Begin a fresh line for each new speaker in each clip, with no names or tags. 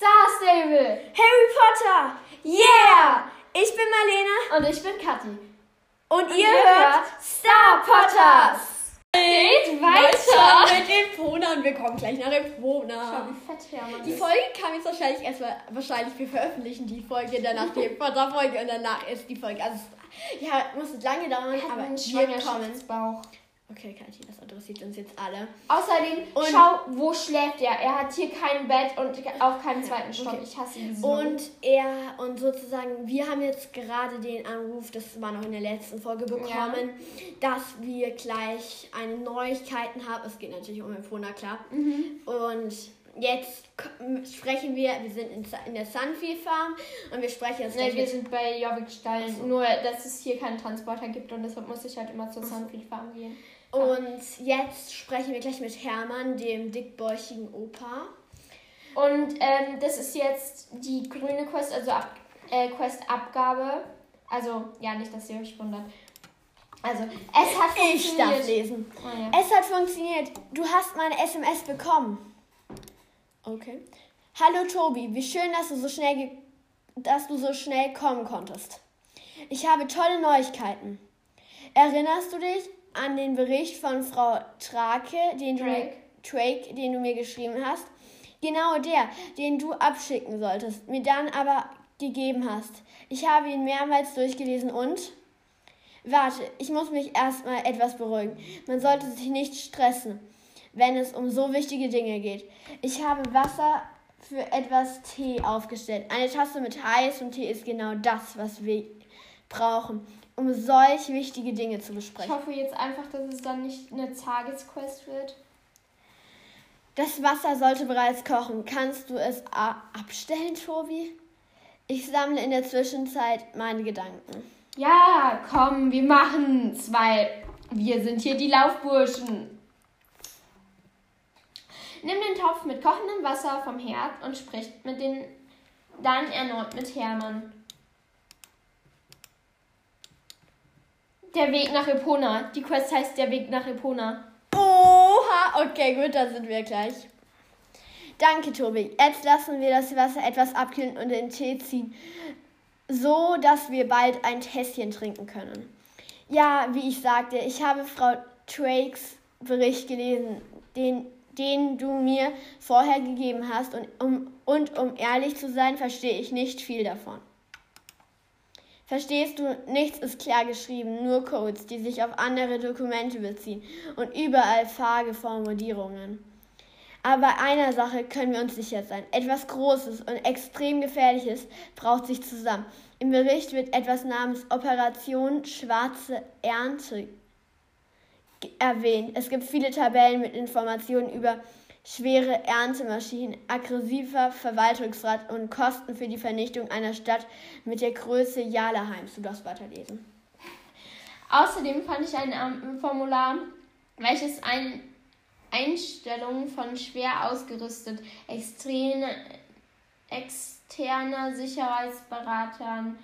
Star Stable.
Harry Potter. Yeah! Ich bin Marlene.
Und ich bin Kathi.
Und, Und ihr, ihr hört Star Potters.
Geht weiter
mit Epona und wir kommen gleich nach Epona.
Schau, wie fett Hermann
Die Folge kam jetzt wahrscheinlich erstmal, wahrscheinlich wir veröffentlichen die Folge, danach die Potter-Folge und danach ist die Folge. Also, ja, muss es lange dauern, aber wir kommen.
Bauch.
Okay, Kathi, das interessiert uns jetzt alle.
Außerdem, und schau, wo schläft er? Er hat hier kein Bett und auch keinen zweiten Stock. Okay. Ich hasse ihn so.
Und er, und sozusagen, wir haben jetzt gerade den Anruf, das war noch in der letzten Folge bekommen, ja. dass wir gleich eine Neuigkeiten haben. Es geht natürlich um Empona, klar. Mhm. Und jetzt sprechen wir, wir sind in, in der Sunfield Farm und wir sprechen jetzt.
Nee, wir sind bei Jorvik Stallen. So. Nur, dass es hier keinen Transporter gibt und deshalb muss ich halt immer zur Sunfield Farm gehen.
Und jetzt sprechen wir gleich mit Hermann, dem dickbäuchigen Opa.
Und ähm, das ist jetzt die grüne Quest, also Ab äh, Quest-Abgabe. Also, ja, nicht, dass ihr euch wundert. Also, es hat funktioniert.
Ich darf lesen. Oh, ja. Es hat funktioniert. Du hast meine SMS bekommen. Okay. Hallo Tobi, wie schön, dass du so schnell, dass du so schnell kommen konntest. Ich habe tolle Neuigkeiten. Erinnerst du dich an den Bericht von Frau Trake, den du, Drake. Drake, den du mir geschrieben hast. Genau der, den du abschicken solltest, mir dann aber gegeben hast. Ich habe ihn mehrmals durchgelesen und. Warte, ich muss mich erstmal etwas beruhigen. Man sollte sich nicht stressen, wenn es um so wichtige Dinge geht. Ich habe Wasser für etwas Tee aufgestellt. Eine Tasse mit heißem Tee ist genau das, was wir brauchen um solch wichtige Dinge zu besprechen.
Ich hoffe jetzt einfach, dass es dann nicht eine Tagesquest wird.
Das Wasser sollte bereits kochen. Kannst du es abstellen, Tobi? Ich sammle in der Zwischenzeit meine Gedanken.
Ja, komm, wir machen's, weil wir sind hier die Laufburschen. Nimm den Topf mit kochendem Wasser vom Herd und sprich mit den dann erneut mit Hermann. Der Weg nach Epona. Die Quest heißt Der Weg nach Epona.
Oha, okay, gut, da sind wir gleich. Danke, Tobi. Jetzt lassen wir das Wasser etwas abkühlen und den Tee ziehen, so dass wir bald ein Tässchen trinken können. Ja, wie ich sagte, ich habe Frau Drakes Bericht gelesen, den, den du mir vorher gegeben hast, und um, und um ehrlich zu sein, verstehe ich nicht viel davon. Verstehst du, nichts ist klar geschrieben, nur Codes, die sich auf andere Dokumente beziehen und überall vage Formulierungen. Aber einer Sache können wir uns sicher sein. Etwas Großes und extrem Gefährliches braucht sich zusammen. Im Bericht wird etwas namens Operation Schwarze Ernte erwähnt. Es gibt viele Tabellen mit Informationen über schwere Erntemaschinen, aggressiver Verwaltungsrat und Kosten für die Vernichtung einer Stadt mit der Größe Jalaheims. Du darfst weiterlesen.
Außerdem fand ich ein Formular, welches ein Einstellungen von schwer ausgerüstet extreme, externer Sicherheitsberatern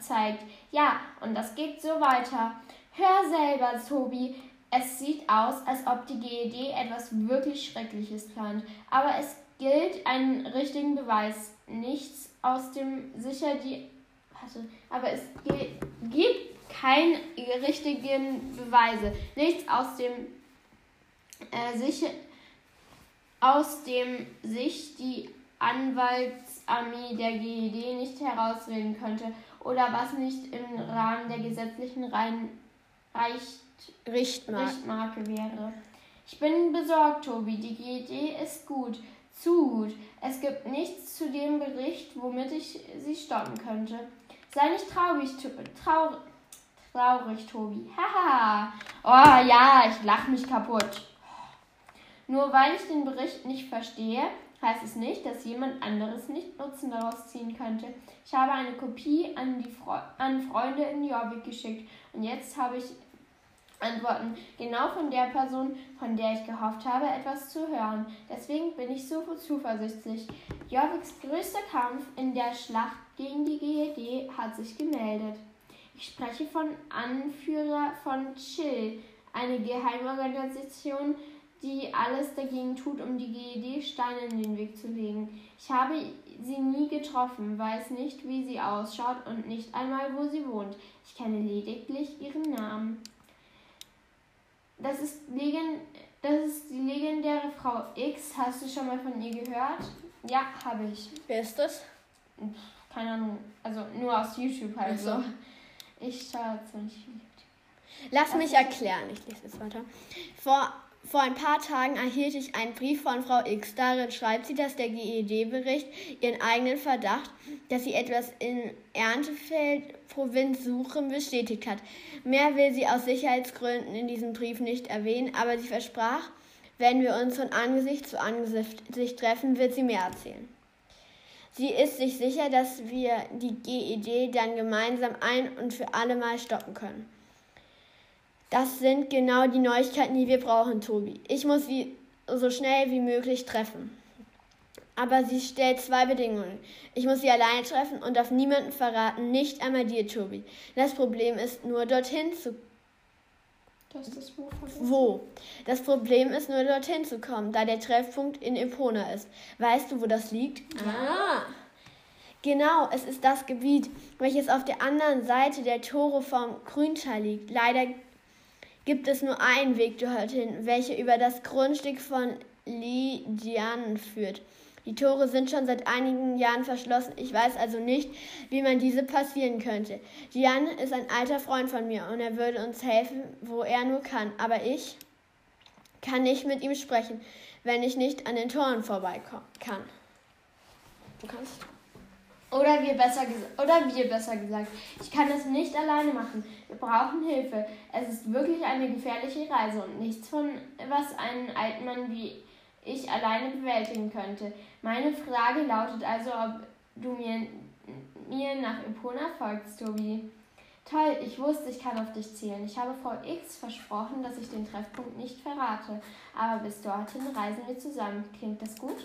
zeigt. Ja, und das geht so weiter. Hör selber, Tobi. Es sieht aus, als ob die GED etwas wirklich Schreckliches plant, aber es gilt einen richtigen Beweis. Nichts aus dem sicher die. Warte, aber es gibt keine richtigen Beweise. Nichts aus dem äh, sicher aus dem sich die Anwaltsarmee der GED nicht herausreden könnte oder was nicht im Rahmen der gesetzlichen Rein Reich Richtmarke. Richtmarke wäre. Ich bin besorgt, Tobi. Die GED ist gut. Zu gut. Es gibt nichts zu dem Bericht, womit ich sie stoppen könnte. Sei nicht traurig, traurig, traurig Tobi. Haha. oh ja, ich lach mich kaputt. Nur weil ich den Bericht nicht verstehe, heißt es nicht, dass jemand anderes nicht Nutzen daraus ziehen könnte. Ich habe eine Kopie an, die Fre an Freunde in Jorvik geschickt und jetzt habe ich Antworten genau von der Person, von der ich gehofft habe, etwas zu hören. Deswegen bin ich so zuversichtlich. Jorviks größter Kampf in der Schlacht gegen die GED hat sich gemeldet. Ich spreche von Anführer von Chill, eine Geheimorganisation, die alles dagegen tut, um die GED Steine in den Weg zu legen. Ich habe sie nie getroffen, weiß nicht, wie sie ausschaut und nicht einmal, wo sie wohnt. Ich kenne lediglich ihren Namen. Das ist, legend, das ist die legendäre Frau X. Hast du schon mal von ihr gehört? Ja, habe ich.
Wer ist das?
Keine Ahnung. Also nur aus YouTube halt so. Ich schaue ziemlich viel.
Lass mich erklären. Ich lese jetzt weiter. Vor vor ein paar Tagen erhielt ich einen Brief von Frau X. Darin schreibt sie, dass der GED-Bericht ihren eigenen Verdacht, dass sie etwas in Erntefeld, Provinz Suchen, bestätigt hat. Mehr will sie aus Sicherheitsgründen in diesem Brief nicht erwähnen, aber sie versprach, wenn wir uns von Angesicht zu Angesicht treffen, wird sie mehr erzählen. Sie ist sich sicher, dass wir die GED dann gemeinsam ein und für alle Mal stoppen können. Das sind genau die Neuigkeiten, die wir brauchen, Tobi. Ich muss sie so schnell wie möglich treffen. Aber sie stellt zwei Bedingungen. Ich muss sie alleine treffen und darf niemanden verraten, nicht einmal dir, Tobi. Das Problem ist nur, dorthin zu
das ist wo,
wo? Das Problem ist nur, dorthin zu kommen, da der Treffpunkt in Epona ist. Weißt du, wo das liegt?
Ah.
Genau, es ist das Gebiet, welches auf der anderen Seite der Tore vom Grüntal liegt. Leider gibt es nur einen Weg dorthin, welcher über das Grundstück von Lidian führt. Die Tore sind schon seit einigen Jahren verschlossen. Ich weiß also nicht, wie man diese passieren könnte. Dian ist ein alter Freund von mir und er würde uns helfen, wo er nur kann. Aber ich kann nicht mit ihm sprechen, wenn ich nicht an den Toren vorbeikommen kann.
Du kannst. Oder wir besser oder wir besser gesagt. Ich kann das nicht alleine machen. Wir brauchen Hilfe. Es ist wirklich eine gefährliche Reise und nichts von was einen alten Mann wie ich alleine bewältigen könnte. Meine Frage lautet also, ob du mir, mir nach Epona folgst, Tobi. Toll, ich wusste, ich kann auf dich zählen. Ich habe Frau X versprochen, dass ich den Treffpunkt nicht verrate. Aber bis dorthin reisen wir zusammen. Klingt das gut?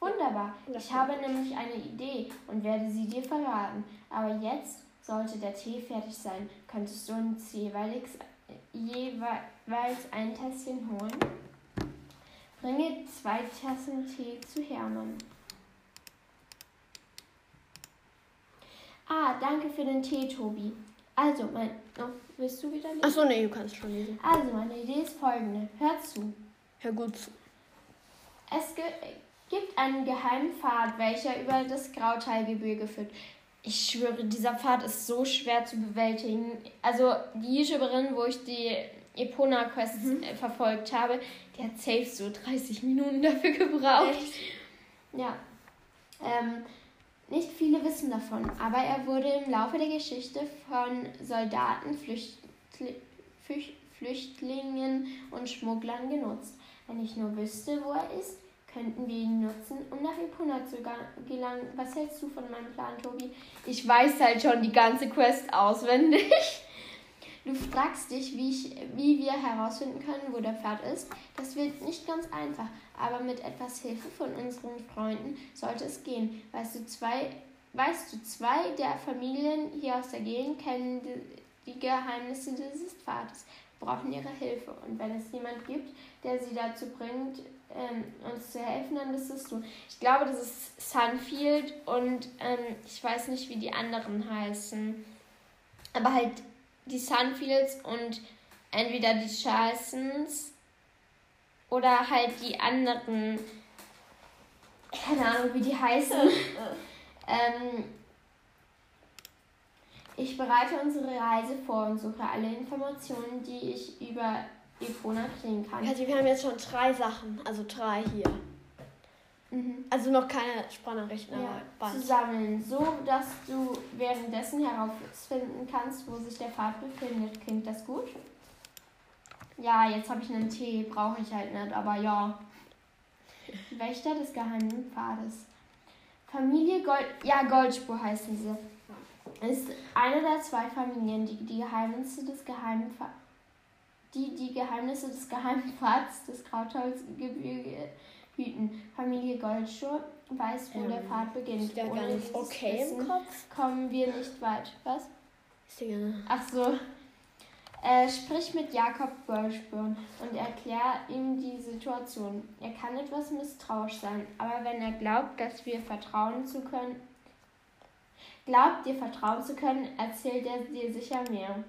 Wunderbar. Ich habe nämlich eine Idee und werde sie dir verraten. Aber jetzt sollte der Tee fertig sein. Könntest du uns jeweils, jeweils ein Tässchen holen? Bringe zwei Tassen Tee zu Hermann. Ah, danke für den Tee, Tobi. Also, mein. Oh, willst du wieder lesen?
Achso, nee, du kannst schon lesen.
Also, meine Idee ist folgende. Hör zu.
Hör gut zu.
Es gibt einen geheimen Pfad, welcher über das Grautalgebirge führt. Ich schwöre, dieser Pfad ist so schwer zu bewältigen. Also die YouTuberin, wo ich die Epona-Quest mhm. Äh, verfolgt habe, die hat safe so 30 Minuten dafür gebraucht. Echt? Ja. Ähm, nicht viele wissen davon, aber er wurde im Laufe der Geschichte von Soldaten, Flüchtli Flüchtlingen und Schmugglern genutzt. Wenn ich nur wüsste, wo er ist, könnten wir ihn nutzen, um nach Epona zu gelangen. Was hältst du von meinem Plan, Tobi? Ich weiß halt schon die ganze Quest auswendig. Du fragst dich, wie, ich, wie wir herausfinden können, wo der Pfad ist. Das wird nicht ganz einfach, aber mit etwas Hilfe von unseren Freunden sollte es gehen. Weißt du, zwei, weißt du, zwei der Familien hier aus der Gegend kennen die, die Geheimnisse dieses Pfades, brauchen ihre Hilfe. Und wenn es jemand gibt, der sie dazu bringt, ähm, uns zu helfen, dann ist es du. Ich glaube, das ist Sunfield und ähm, ich weiß nicht, wie die anderen heißen. Aber halt die Sunfields und entweder die Charlesons oder halt die anderen, keine Ahnung, wie die heißen. ähm, ich bereite unsere Reise vor und suche alle Informationen, die ich über Epona kriegen kann.
Also wir haben jetzt schon drei Sachen, also drei hier. Mhm. Also noch keine Sprachnachrichten,
ja, aber zu sammeln, so dass du währenddessen herausfinden kannst, wo sich der Pfad befindet. Klingt das gut? Ja, jetzt habe ich einen Tee, brauche ich halt nicht, aber ja. Wächter des geheimen Pfades. Familie Gold, ja, Goldspur heißen sie. Ist eine der zwei Familien, die die Geheimnisse des geheimen Pfades die die Geheimnisse des geheimen Pfads des Krautholzgebirge hüten. Familie Goldschuh weiß, wo ähm, der Pfad beginnt.
Ist der Ohne ganz okay im Kopf?
kommen wir nicht weit. Was?
Ist der
Ach so. Äh, sprich mit Jakob Goldspurn und erklär ihm die Situation. Er kann etwas misstrauisch sein, aber wenn er glaubt, dass wir vertrauen zu können, glaubt dir vertrauen zu können, erzählt er dir sicher mehr.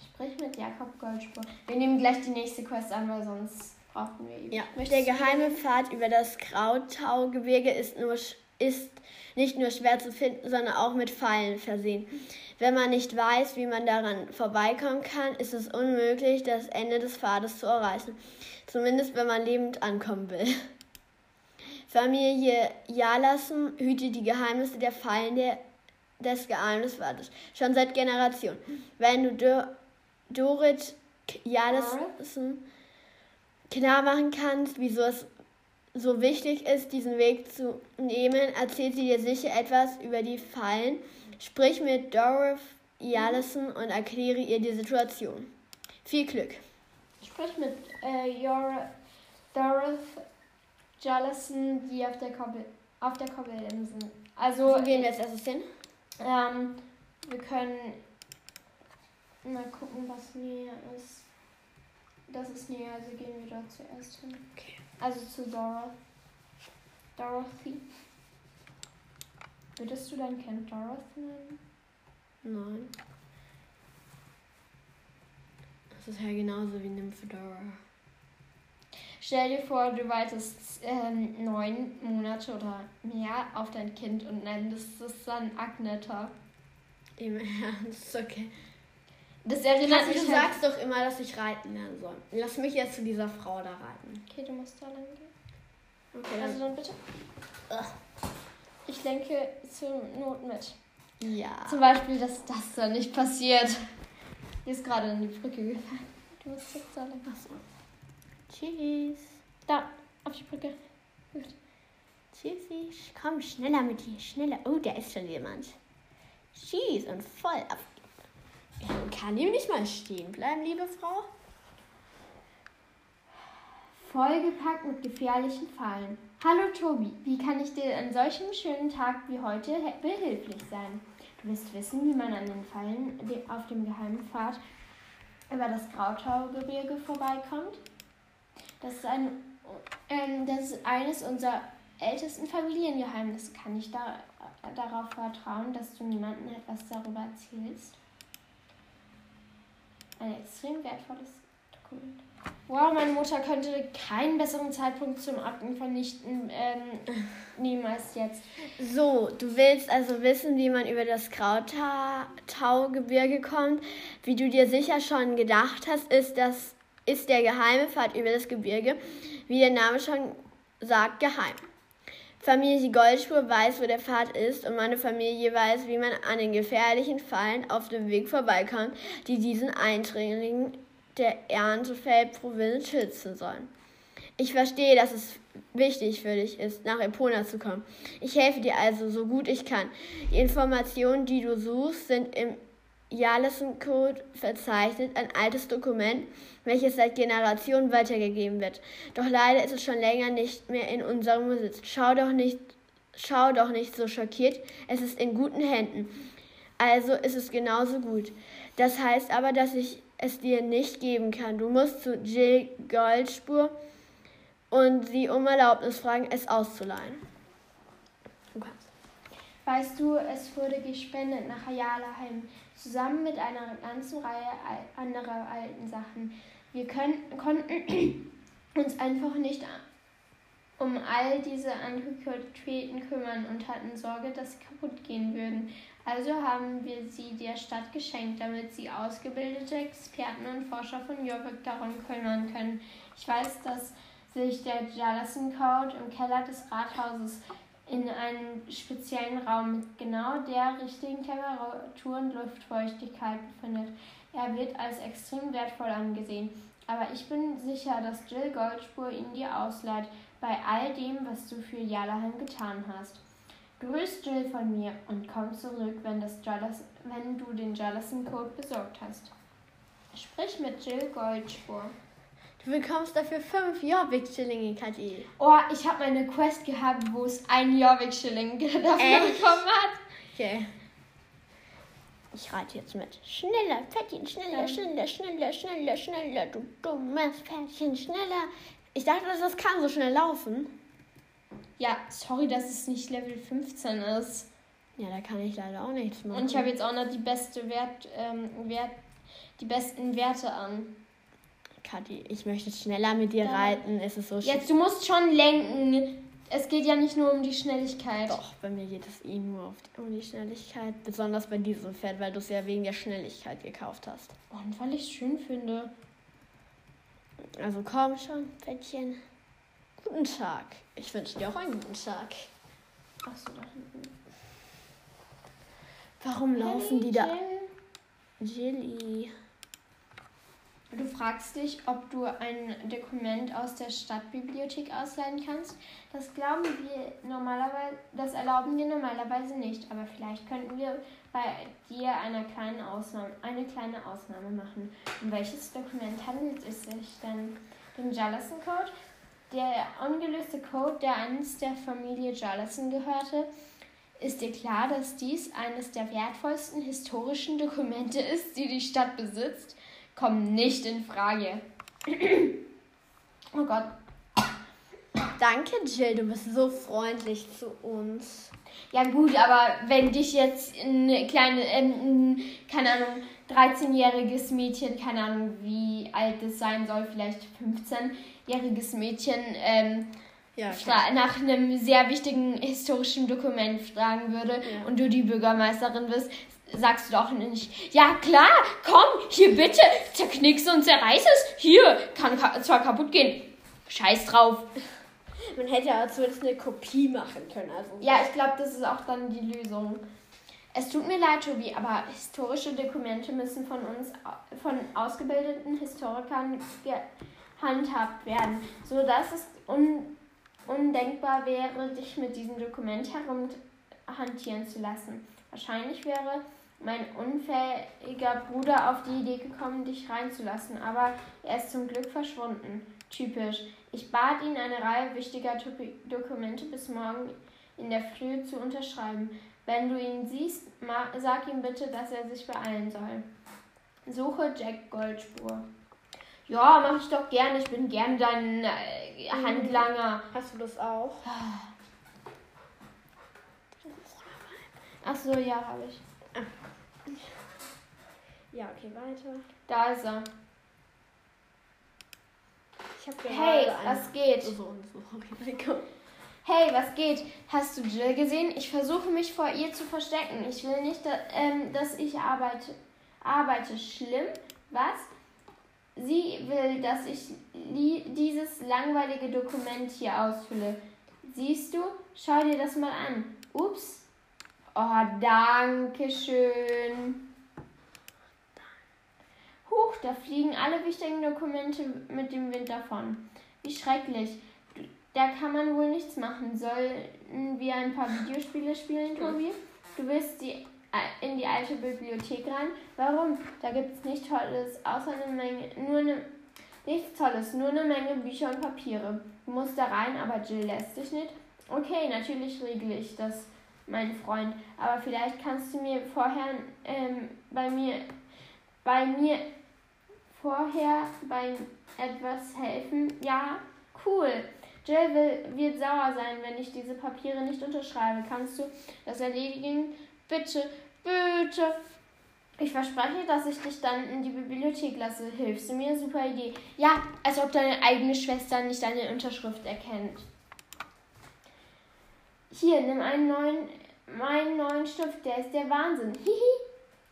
Sprich mit Jakob Goldspurn. Wir nehmen gleich die nächste Quest an, weil sonst brauchen wir ihn.
Ja, der geheime Pfad über das Grautaugebirge ist nur ist nicht nur schwer zu finden, sondern auch mit Pfeilen versehen. Wenn man nicht weiß, wie man daran vorbeikommen kann, ist es unmöglich, das Ende des Pfades zu erreichen. Zumindest wenn man lebend ankommen will. Familie Jalassen hütet die Geheimnisse der Fallen der, des Geheimnispfades schon seit Generationen. Wenn du Dorit Jalassen klar machen kannst, wieso es so wichtig ist, diesen Weg zu nehmen, erzählt sie dir sicher etwas über die Fallen. Sprich mit Dorothy Allison und erkläre ihr die Situation. Viel Glück.
Sprich mit äh, your Dorothy Jallison, die auf der Koppel auf der Koppelinsel. Also
Wo gehen wir jetzt erstes hin?
Ähm, wir können mal gucken, was näher ist. Das ist näher, also gehen wir dort zuerst hin.
Okay.
Also zu Dora. Dorothy. Würdest du dein Kind Dorothy nennen?
Nein. Das ist ja genauso wie Nymphedora.
Stell dir vor, du wartest ähm, neun Monate oder mehr auf dein Kind und nennst es dann Agneta.
Im Ernst, okay.
Das erinnert mich
Du
halt
sagst doch immer, dass ich reiten lernen soll. Lass mich jetzt zu dieser Frau da reiten.
Okay, du musst da lang gehen.
Okay.
Also dann bitte. Ich lenke zur Not mit.
ja.
Zum Beispiel, dass das da nicht passiert. Hier ist gerade in die Brücke gefallen. Du musst jetzt da lang.
Achso. Tschüss.
Da, auf die Brücke. Gut.
Tschüssi. Komm, schneller mit dir. Schneller. Oh, da ist schon jemand. Schieß und voll ab. Ja, kann ihm nicht mal stehen bleiben, liebe Frau?
Vollgepackt mit gefährlichen Fallen. Hallo Tobi, wie kann ich dir an solchem schönen Tag wie heute he- behilflich sein? Du willst wissen, wie man an den Fallen auf dem geheimen Pfad über das Grautaugebirge vorbeikommt? Das ist, ein, ähm, das ist eines unserer ältesten Familiengeheimnisse. Kann ich da, äh, darauf vertrauen, dass du niemandem etwas darüber erzählst? Ein extrem wertvolles Dokument. Wow, meine Mutter könnte keinen besseren Zeitpunkt zum Akten vernichten ähm, nehmen als jetzt.
So, du willst also wissen, wie man über das Grautaugebirge kommt. Wie du dir sicher schon gedacht hast, ist, das, ist der geheime Pfad über das Gebirge, wie der Name schon sagt, geheim. Familie Goldspur weiß, wo der Pfad ist und meine Familie weiß, wie man an den gefährlichen Fallen auf dem Weg vorbeikommt, die diesen Eindringlingen der Erntefeldprovinz schützen sollen. Ich verstehe, dass es wichtig für dich ist, nach Epona zu kommen. Ich helfe dir also so gut ich kann. Die Informationen, die du suchst, sind im Jalesen-Code verzeichnet, ein altes Dokument, welches seit Generationen weitergegeben wird. Doch leider ist es schon länger nicht mehr in unserem Besitz. Schau doch nicht, schau doch nicht so schockiert. Es ist in guten Händen. Also ist es genauso gut. Das heißt aber, dass ich es dir nicht geben kann. Du musst zu Jill Goldspur und sie um Erlaubnis fragen, es auszuleihen. Kannst.
Weißt du, es wurde gespendet nach Ayalaheim, zusammen mit einer ganzen Reihe anderer alten Sachen. Wir können, konnten uns einfach nicht um all diese Antiquitäten kümmern und hatten Sorge, dass sie kaputt gehen würden. Also haben wir sie der Stadt geschenkt, damit sie ausgebildete Experten und Forscher von Jorvik darum kümmern können. Ich weiß, dass sich der Jalassen Code im Keller des Rathauses in einem speziellen Raum mit genau der richtigen Temperatur und Luftfeuchtigkeit befindet. Er wird als extrem wertvoll angesehen. Aber ich bin sicher, dass Jill Goldspur ihn dir ausleiht, bei all dem, was du für Jalaheim getan hast. Grüß Jill von mir und komm zurück, wenn, das Jalas, wenn du den Jalassen Code besorgt hast. Sprich mit Jill Goldspur.
Du bekommst dafür fünf Jobbik-Schillinge, Kathi.
Oh, ich habe meine Quest gehabt, wo es ein Jorvik-Schilling dafür
Echt?
bekommen hat.
Okay. Ich reite jetzt mit. Schneller, Pferdchen, schneller, schneller, schneller, schneller, schneller, du dummes Pferdchen, schneller. Ich dachte, das kann so schnell laufen.
Ja, sorry, dass es nicht Level 15 ist.
Ja, da kann ich leider auch nichts machen.
Und ich habe jetzt auch noch die beste Wert, ähm, Wert, die besten Werte an.
Kathi, ich möchte schneller mit dir ja. reiten. Es ist so
Jetzt, du musst schon lenken. Es geht ja nicht nur um die Schnelligkeit.
Doch, bei mir geht es eh nur um die Schnelligkeit. Besonders bei diesem Pferd, weil du es ja wegen der Schnelligkeit gekauft hast.
Und weil ich es schön finde.
Also komm schon, Pferdchen. Guten Tag. Ich wünsche dir auch einen guten Tag.
Achso, da hinten.
Warum laufen die da? Jilly.
Du fragst dich, ob du ein Dokument aus der Stadtbibliothek ausleihen kannst. Das glauben wir normalerweise, das erlauben wir normalerweise nicht. Aber vielleicht könnten wir bei dir eine kleine Ausnahme, eine kleine Ausnahme machen. Um welches Dokument handelt es sich denn? Den Jallison Code? Der ungelöste Code, der einst der Familie Jallison gehörte, ist dir klar, dass dies eines der wertvollsten historischen Dokumente ist, die die Stadt besitzt? Kommen nicht in Frage. oh Gott.
Danke, Jill, du bist so freundlich zu uns.
Ja gut, aber wenn dich jetzt ein kleine, äh, keine Ahnung, 13-jähriges Mädchen, keine Ahnung, wie alt es sein soll, vielleicht 15-jähriges Mädchen, ähm, ja, nach einem sehr wichtigen historischen Dokument fragen würde ja. und du die Bürgermeisterin bist, sagst du doch nicht, ja klar, komm, hier bitte, zerknickst und zerreiß es, hier, kann zwar kaputt gehen, scheiß drauf.
Man hätte ja zumindest eine Kopie machen können. Also
ja, ich glaube, das ist auch dann die Lösung. Es tut mir leid, Tobi, aber historische Dokumente müssen von uns, von ausgebildeten Historikern gehandhabt werden, sodass es un, undenkbar wäre, dich mit diesem Dokument herumhantieren zu lassen. Wahrscheinlich wäre mein unfähiger Bruder auf die Idee gekommen, dich reinzulassen, aber er ist zum Glück verschwunden. Typisch. Ich bat ihn, eine Reihe wichtiger Dokumente bis morgen in der Früh zu unterschreiben. Wenn du ihn siehst, sag ihm bitte, dass er sich beeilen soll. Suche Jack Goldspur. Ja, mach ich doch gerne. Ich bin gern dein äh, Handlanger.
Hast du das auch?
Ach so, ja, habe ich.
Ja, okay, weiter.
Da ist er.
Ich hab
hey, was geht?
So und so. Okay,
hey, was geht? Hast du Jill gesehen? Ich versuche mich vor ihr zu verstecken. Ich will nicht, dass, ähm, dass ich arbeite. Arbeite. Schlimm? Was? Sie will, dass ich dieses langweilige Dokument hier ausfülle. Siehst du? Schau dir das mal an. Ups. Oh, danke schön. Huch, da fliegen alle wichtigen Dokumente mit dem Wind davon. Wie schrecklich. Da kann man wohl nichts machen. Sollen wir ein paar Videospiele spielen, Tobi? Du willst die, äh, in die alte Bibliothek rein? Warum? Da gibt es nichts Tolles, außer eine Menge, nur eine, nichts Tolles, nur eine Menge Bücher und Papiere. Du musst da rein, aber Jill lässt dich nicht. Okay, natürlich regle ich das, mein Freund. Aber vielleicht kannst du mir vorher ähm, bei mir bei mir vorher beim etwas helfen? Ja, cool. Jill will, wird sauer sein, wenn ich diese Papiere nicht unterschreibe. Kannst du das erledigen? Bitte, bitte. Ich verspreche, dass ich dich dann in die Bibliothek lasse. Hilfst du mir? Super Idee. Ja, als ob deine eigene Schwester nicht deine Unterschrift erkennt. Hier, nimm einen neuen, meinen neuen Stift. Der ist der Wahnsinn. Hihi.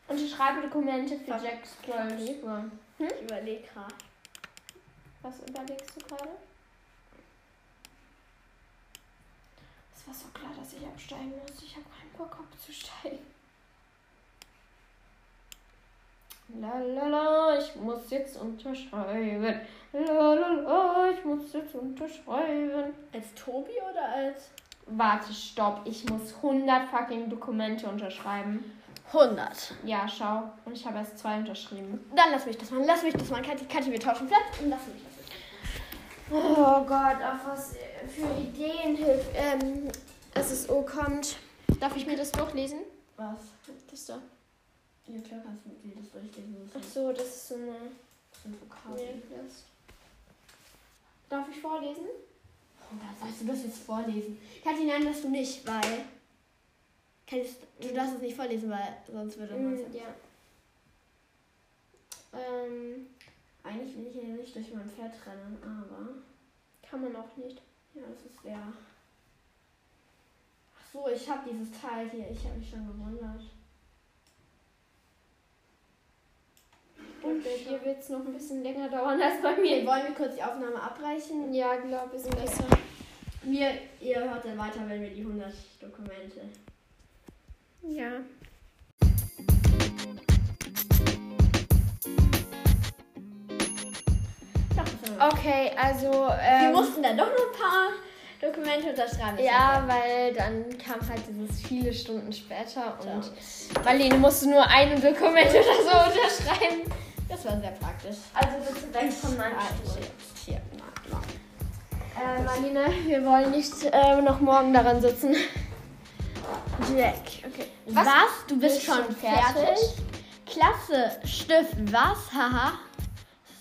Unterschreibe Dokumente für Jack Scroll.
Hm? Ich überlege gerade.
Was überlegst du gerade? Es war so klar, dass ich absteigen muss. Ich habe keinen Bock abzusteigen. Lalala, ich muss jetzt unterschreiben. Lalala, ich muss jetzt unterschreiben.
Als Tobi oder als?
Warte, stopp. Ich muss 100 fucking Dokumente unterschreiben.
100.
Ja, schau. Und ich habe erst zwei unterschrieben.
Dann lass mich das mal. Lass mich das mal. Kathi, Kathi wir tauschen Platz und lass mich das.
Oh Gott, auf was für Ideen hilft, ähm, dass es O kommt. Darf ich mir das durchlesen?
Was?
Das da.
Ja, klar kannst du jedes durchlesen.
Ach so, das ist so eine
sind Vokabeln.
Maillist. Darf ich vorlesen?
Oder sollst du das jetzt vorlesen? Kathi, nein, das du nicht, weil. Kannst, du darfst es nicht vorlesen, weil sonst würde man
Mm, ja. Ähm,
Eigentlich will ich ja nicht durch mein Pferd rennen, aber.
kann man auch nicht.
Ja, das ist sehr. Ach so, ich habe dieses Teil hier. Ich habe mich schon gewundert.
Und bei dir wird es noch ein bisschen länger dauern als bei
Okay,
mir.
wollen wir kurz die Aufnahme abbrechen?
Ja, glaube ich, ist besser.
Wir, ihr hört dann weiter, wenn wir die 100 Dokumente.
Ja.
Wir.
Okay, also.
Wir
Ähm,
mussten dann doch noch ein paar Dokumente unterschreiben.
Ja, weil dann kam halt dieses viele Stunden später und
So.
Marlene musste nur ein Dokument oder so unterschreiben.
Das war sehr praktisch.
Also bitte weg von meinem
Ah,
Stuhl.
Hier, na, na.
Äh, Marlene, wir wollen nicht äh, noch morgen daran sitzen.
Jack. Okay. Was?
Was?
Du bist
Bist schon
fertig?
fertig?
Klasse. Stift. Was? Haha.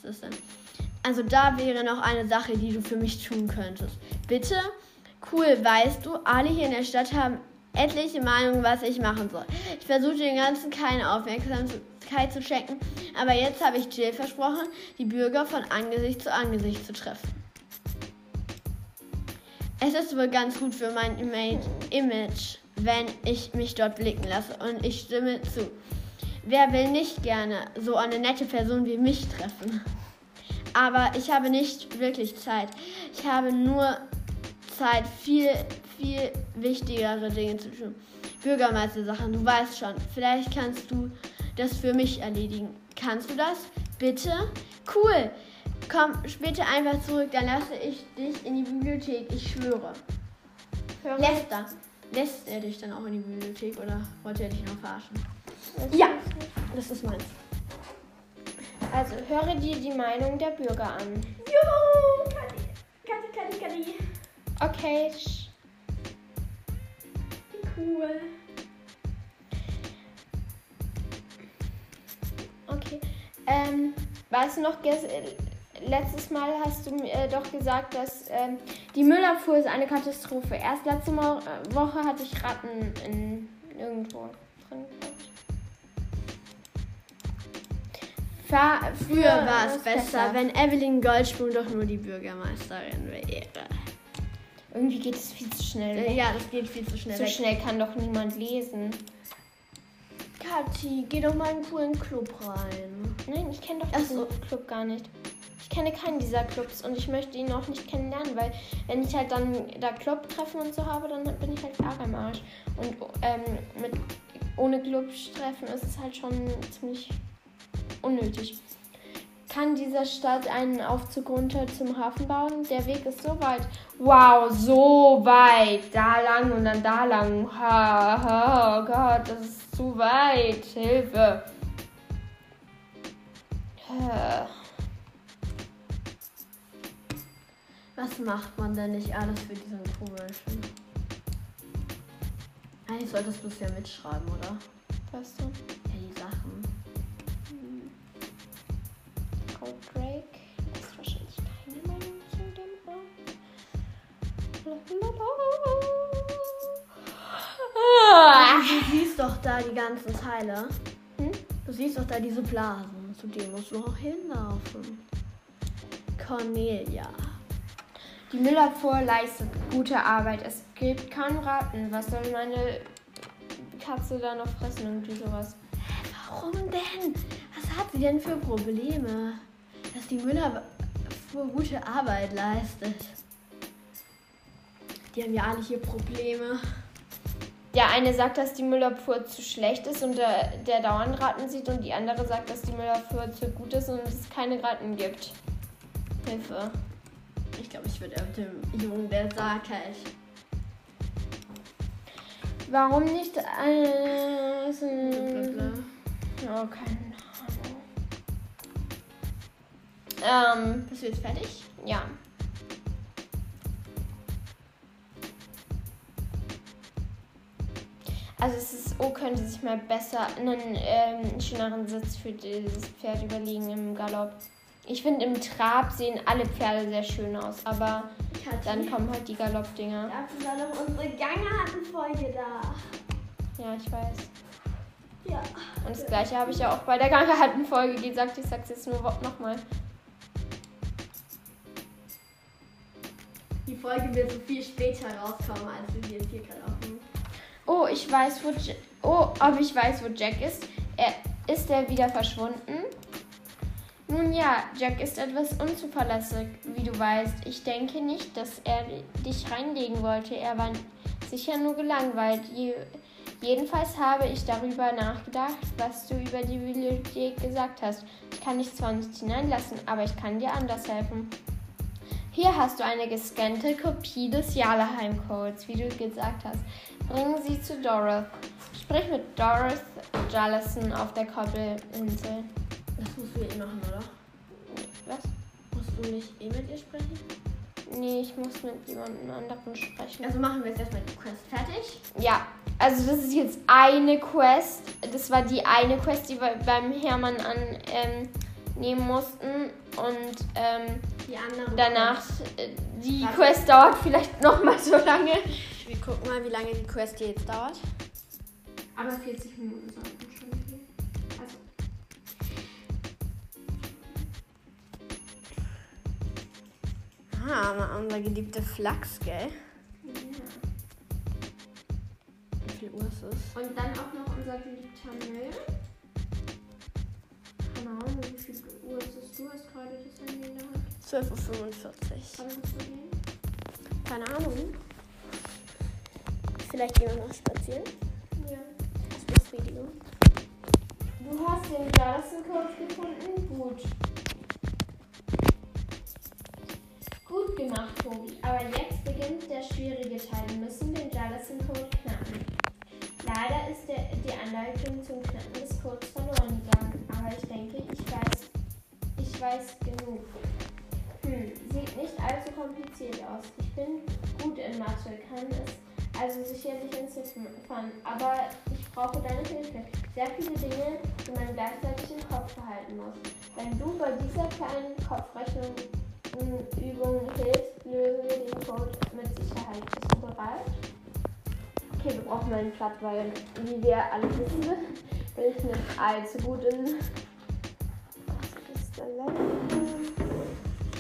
Was ist das denn? Also da wäre noch eine Sache, die du für mich tun könntest. Bitte? Cool, weißt du, alle hier in der Stadt haben etliche Meinungen, was ich machen soll. Ich versuche den ganzen keine Aufmerksamkeit zu schenken, aber jetzt habe ich Jill versprochen, die Bürger von Angesicht zu Angesicht zu treffen. Es ist wohl ganz gut für mein Ima- Image, wenn ich mich dort blicken lasse und ich stimme zu. Wer will nicht gerne so eine nette Person wie mich treffen? Aber ich habe nicht wirklich Zeit. Ich habe nur Zeit, viel, viel wichtigere Dinge zu tun. Bürgermeistersachen, du weißt schon. Vielleicht kannst du das für mich erledigen. Kannst du das? Bitte? Cool. Komm später einfach zurück, dann lasse ich dich in die Bibliothek. Ich schwöre. Lässt er. Lässt er dich dann auch in die Bibliothek oder wollte er dich noch verarschen?
Ich
Ja. Das ist meins.
Also höre dir die Meinung der Bürger an.
Juhu! Kadi, Kadi, Kadi, Kadi.
Okay.
Cool.
Okay. Ähm, weißt du noch, letztes Mal hast du mir äh, doch gesagt, dass ähm, die Müllabfuhr ist eine Katastrophe. Erst letzte Mo äh, Woche hatte ich Ratten in irgendwo drin.
Früher war es
ist
besser, wenn Evelyn Goldsprung doch nur die Bürgermeisterin wäre.
Irgendwie geht es viel zu schnell. weg.
Ja, das geht viel zu schnell.
So
weg.
schnell kann doch niemand lesen.
Kathi, geh doch mal in einen coolen Club rein.
Nein, ich kenne doch
Ach
diesen
so.
Club gar nicht. Ich kenne keinen dieser Clubs und ich möchte ihn auch nicht kennenlernen, weil wenn ich halt dann da Clubtreffen und so habe, dann bin ich halt arg am Arsch. Und ähm, mit, ohne Clubtreffen ist es halt schon ziemlich unnötig. Kann dieser Stadt einen Aufzug runter zum Hafen bauen? Der Weg ist so weit. Wow, so weit. Da lang und dann da lang. Ha, ha, oh Gott, das ist zu weit. Hilfe. Äh,
Was macht man denn nicht alles für diesen komischen? Eigentlich solltest du es ja mitschreiben, oder?
Was denn?
Ja, die Sachen.
Cold Drake
Du siehst doch da die ganzen Teile.
Hm?
Du siehst doch da diese Blasen. Zu denen musst du auch hinlaufen. Cornelia.
Die Müllabfuhr leistet gute Arbeit. Es gibt kaum Ratten. Was soll meine Katze da noch fressen? Irgendwie sowas.
Warum denn? Was hat sie denn für Probleme? Dass die Müller gute Arbeit leistet. Die haben ja alle hier Probleme.
Der eine sagt, dass die Müllabfuhr zu schlecht ist und der, der dauernd Ratten sieht und die andere sagt, dass die Müllabfuhr zu gut ist und es keine Ratten gibt. Hilfe.
Ich glaube, ich würde mit dem Jungen, der sagt halt.
Warum nicht alles?
Blablabla.
Oh, keine Ahnung. Ähm,
Bist du jetzt fertig?
ja. Also es ist, O könnte sich mal besser einen ähm, schöneren Sitz für dieses Pferd überlegen im Galopp. Ich finde, im Trab sehen alle Pferde sehr schön aus, aber dann kommen halt die Galoppdinger.
Dafür war doch unsere Ganghartenfolge da.
Ja, ich weiß.
Ja.
Und das gleiche habe ich ja auch bei der Ganghartenfolge gesagt. Ich sag's jetzt nur nochmal.
Die Folge wird so viel später rauskommen, als wir sie jetzt hier gerade aufnehmen.
Oh, ich weiß, wo Jack, oh, ob ich weiß, wo Jack ist. Er ist er wieder verschwunden? Nun ja, Jack ist etwas unzuverlässig, wie du weißt. Ich denke nicht, dass er dich reinlegen wollte. Er war sicher nur gelangweilt. Je, jedenfalls habe ich darüber nachgedacht, was du über die Bibliothek gesagt hast. Ich kann dich zwar nicht hineinlassen, aber ich kann dir anders helfen. Hier hast du eine gescannte Kopie des Jalaheim-Codes, wie du gesagt hast. Bringen sie zu Dorothy. Sprich mit Dorothy Jallison auf der Koppelinsel.
Das musst du eh machen, oder?
Was?
Musst du nicht eh mit ihr sprechen?
Nee, ich muss mit jemandem anderen sprechen.
Also machen wir jetzt erstmal die Quest fertig.
Ja, also das ist jetzt eine Quest. Das war die eine Quest, die wir beim Hermann annehmen ähm, mussten. Und ähm,
Die
danach, äh, die
Warte.
Quest dauert vielleicht nochmal so lange.
Wir gucken mal, wie lange die Quest hier jetzt dauert.
Aber 40 Minuten sollten schon gehen. Also,
Ah, mal unser geliebter Flachs, gell?
ja.
Wie viel Uhr ist es?
Und dann auch noch unser geliebter Müll. Keine Ahnung, wie viel Uhr ist es? Du hast gerade das Handy in der Hand.
12.45 Uhr. Keine Ahnung. Vielleicht gehen wir noch spazieren.
Ja.
Als Befriedigung.
Du hast den Jalason-Code gefunden? Gut. Gut gemacht, Tobi. Aber jetzt beginnt der schwierige Teil. Wir müssen den Jalason-Code knacken. Leider ist der, die Anleitung zum Knacken des Codes verloren gegangen. Aber ich denke, ich weiß, ich weiß genug. Hm, sieht nicht allzu kompliziert aus. Ich bin gut in Mathe, kann es also sicherlich entziffern. Aber ich brauche deine Hilfe. Sehr viele Dinge, die man gleichzeitig im Kopf behalten muss. Wenn du bei dieser kleinen Kopfrechnung Übung hilfst, lösen wir den Code mit Sicherheit. Bist du bereit? Okay, wir brauchen einen Platt, weil, wie wir alle wissen, bin ich nicht allzu gut in. Was ist denn da?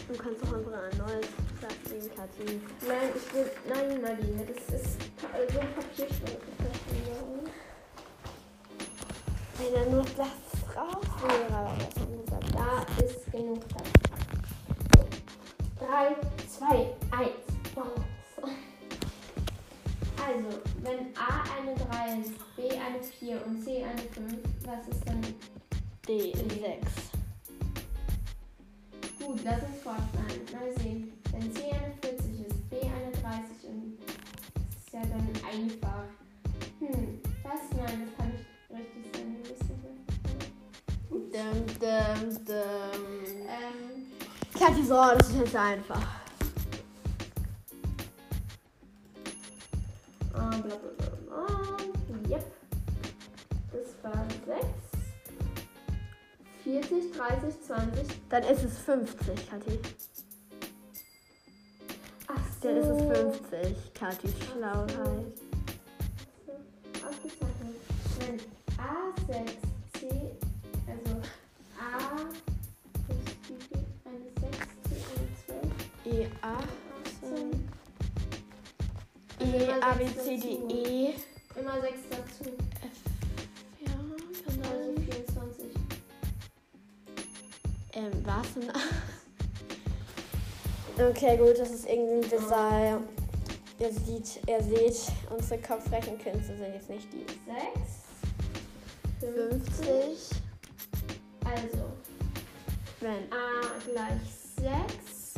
Du kannst auch einfach ein neues nehmen, Kathi.
Nein, ich will. Nein, Nadine, das ist so ein Papierschwung.
Wenn er nur das raus wäre, das.
Da ist genug Platz. 3, 2, 1. Also, wenn A eine 3 ist, B eine 4 und C eine 5, was ist dann
D6.
gut? Lass uns fortfahren. Mal sehen. Wenn C eine 40 ist, B eine 30 und das ist ja dann einfach. Hm, was? Nein, das kann nicht richtig sein.
Dum, dum, dum.
Ähm,
Kathi, so, das ist jetzt einfach.
Ah, bla bla bla bla. Yep. Das war 6. 40, 30, 20.
Dann ist es 50, Kathi.
Ach so.
Dann ist es 50, Kathis Schlauheit.
Ausgezeichnet. Wenn A6, C, also A ist wie viel? Eine 6, C, eine 12.
E, 8.
18.
E, A, B, C, D, E.
Immer 6 dazu.
Ja, kann
Also
sein.
24.
Ähm, was denn? Okay, gut, das ist irgendwie ein Design. Ihr seht, ihr seht, unsere Kopfrechenkünste sind jetzt nicht die
6.
50.
Also
Wenn
A gleich 6.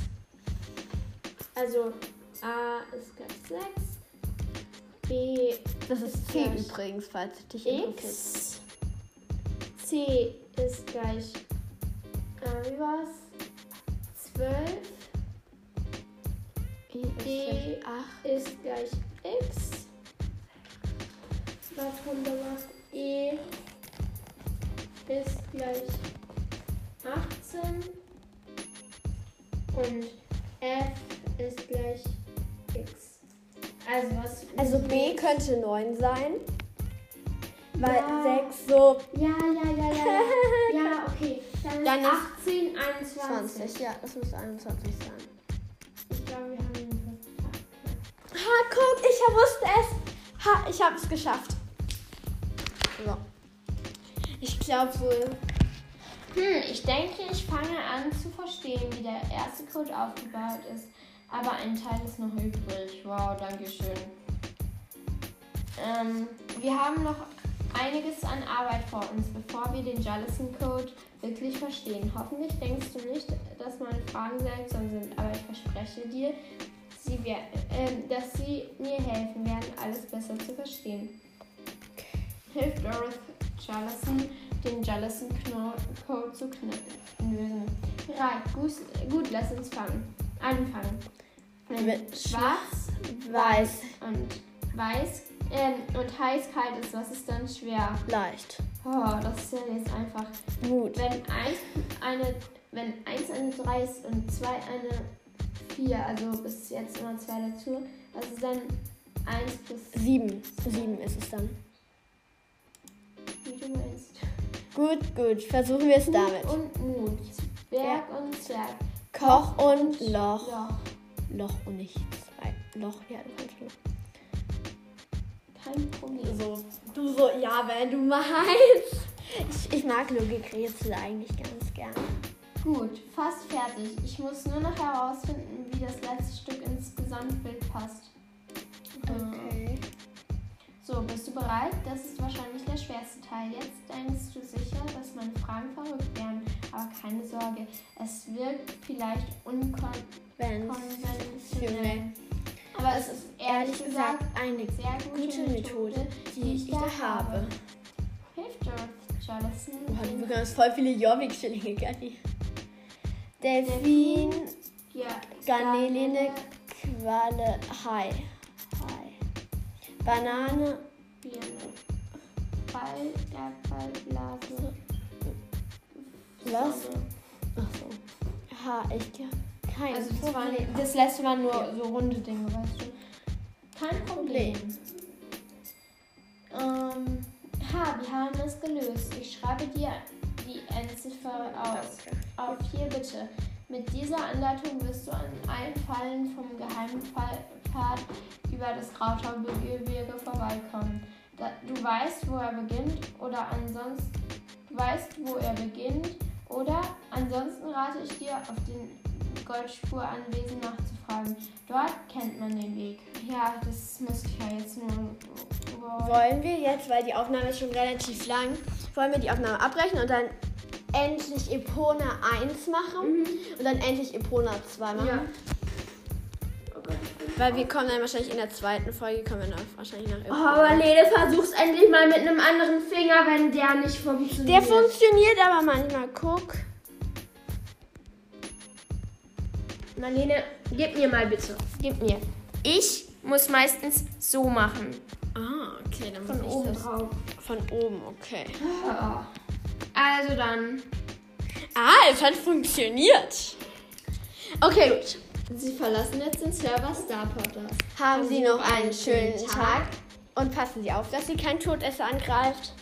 Also A ist gleich 6. B
Das ist C
gleich
übrigens, falls es dich.
X. C ist gleich. Äh, wie war's? 12.
E ist
D
gleich 8.
ist gleich X. Runde macht. E ist gleich 18 und F ist gleich. Also was?
Also B könnte 9 sein. Weil
Ja.
6 so
Ja, ja, ja, ja, ja. Ja, okay. Dann ist
Dann ist
18, 21.
20. Ja, das muss 21 sein.
Ich glaube, wir haben ihn verpackt.
Ha, guck, ich wusste es. Ha, ich habe es geschafft. So. Ich glaube wohl.
Hm, ich denke, ich fange an zu verstehen, wie der erste Code aufgebaut ist. Aber ein Teil ist noch übrig. Wow, danke schön. Ähm, wir haben noch einiges an Arbeit vor uns, bevor wir den Jellison-Code wirklich verstehen. Hoffentlich denkst du nicht, dass meine Fragen seltsam sind, aber ich verspreche dir, sie wer ähm, dass sie mir helfen werden, alles besser zu verstehen. Hilft Dorothy Jellison, den Jellison-Code zu kn- lösen. Bereit, gut, gut, lass uns fangen. Anfangen.
Mit
Schwarz,
Weiß.
und weiß ähm, und heiß kalt ist, was ist dann schwer?
Leicht.
Oh, das ist ja jetzt einfach.
Gut.
Wenn eins eine, wenn eins eine 3 ist und zwei eine 4, also bis jetzt immer zwei dazu, was ist dann 1 plus
7. 7 ist es dann.
wie du meinst?
Gut, gut. Versuchen wir es damit.
Und Mut. Berg und Zwerg.
Koch und Loch.
Loch.
Loch und nicht zwei. Loch, ja, du kannst Loch.
Kein Problem.
So, du so, ja, wenn du meinst. Ich, ich mag Logikrätsel eigentlich ganz gern.
Gut, fast fertig. Ich muss nur noch herausfinden, wie das letzte Stück ins Gesamtbild passt.
Okay.
Bereit? Das ist wahrscheinlich der schwerste Teil. Jetzt denkst du sicher, dass meine Fragen verrückt wären. Aber keine Sorge, es wirkt vielleicht unkonventionell. Aber es ist ehrlich gesagt
eine
sehr gute,
gute Methode, die ich da habe.
Hilft Jellison.
Oh, du bekommst voll viele Jobbik-Schillinge, Gani. Delfin,
Ja,
Garneline, Qualle, Hai. Banane.
Ball, Erdball, Blase.
Was? Achso. Ha, ich kein
Also das, waren,
Problem.
das letzte waren nur so runde Dinge, weißt du. Kein Problem. Ähm, ha, wir haben es gelöst. Ich schreibe dir die Endziffer aus. Auf hier bitte. Mit dieser Anleitung wirst du an allen Fallen vom geheimen Fall- Pfad über das Krautaugebirge vorbeikommen. Du weißt, wo er beginnt oder ansonsten weißt, wo er beginnt oder ansonsten rate ich dir, auf den Goldspuranwesen nachzufragen. Dort kennt man den Weg. Ja, das muss ich ja jetzt nur. Wow.
Wollen wir jetzt, weil die Aufnahme ist schon relativ lang, wollen wir die Aufnahme abbrechen und dann endlich Epona 1 machen und dann endlich Epona 2 machen?
Ja.
Weil wir kommen dann wahrscheinlich in der zweiten Folge, kommen wir dann wahrscheinlich nach
Oh, aber Lene, versuch's endlich mal mit einem anderen Finger, wenn der nicht funktioniert.
Der funktioniert aber manchmal, guck.
Marlene, gib mir mal bitte. Gib mir. Ich muss meistens so machen.
Ah, okay, dann
Von
muss ich
oben
das
drauf.
von oben, okay.
Also dann.
Ah, es hat funktioniert. Okay, gut.
Sie verlassen jetzt den Server Starpotters.
Haben Sie noch einen schönen Tag und passen Sie auf, dass Sie kein Todesser angreift.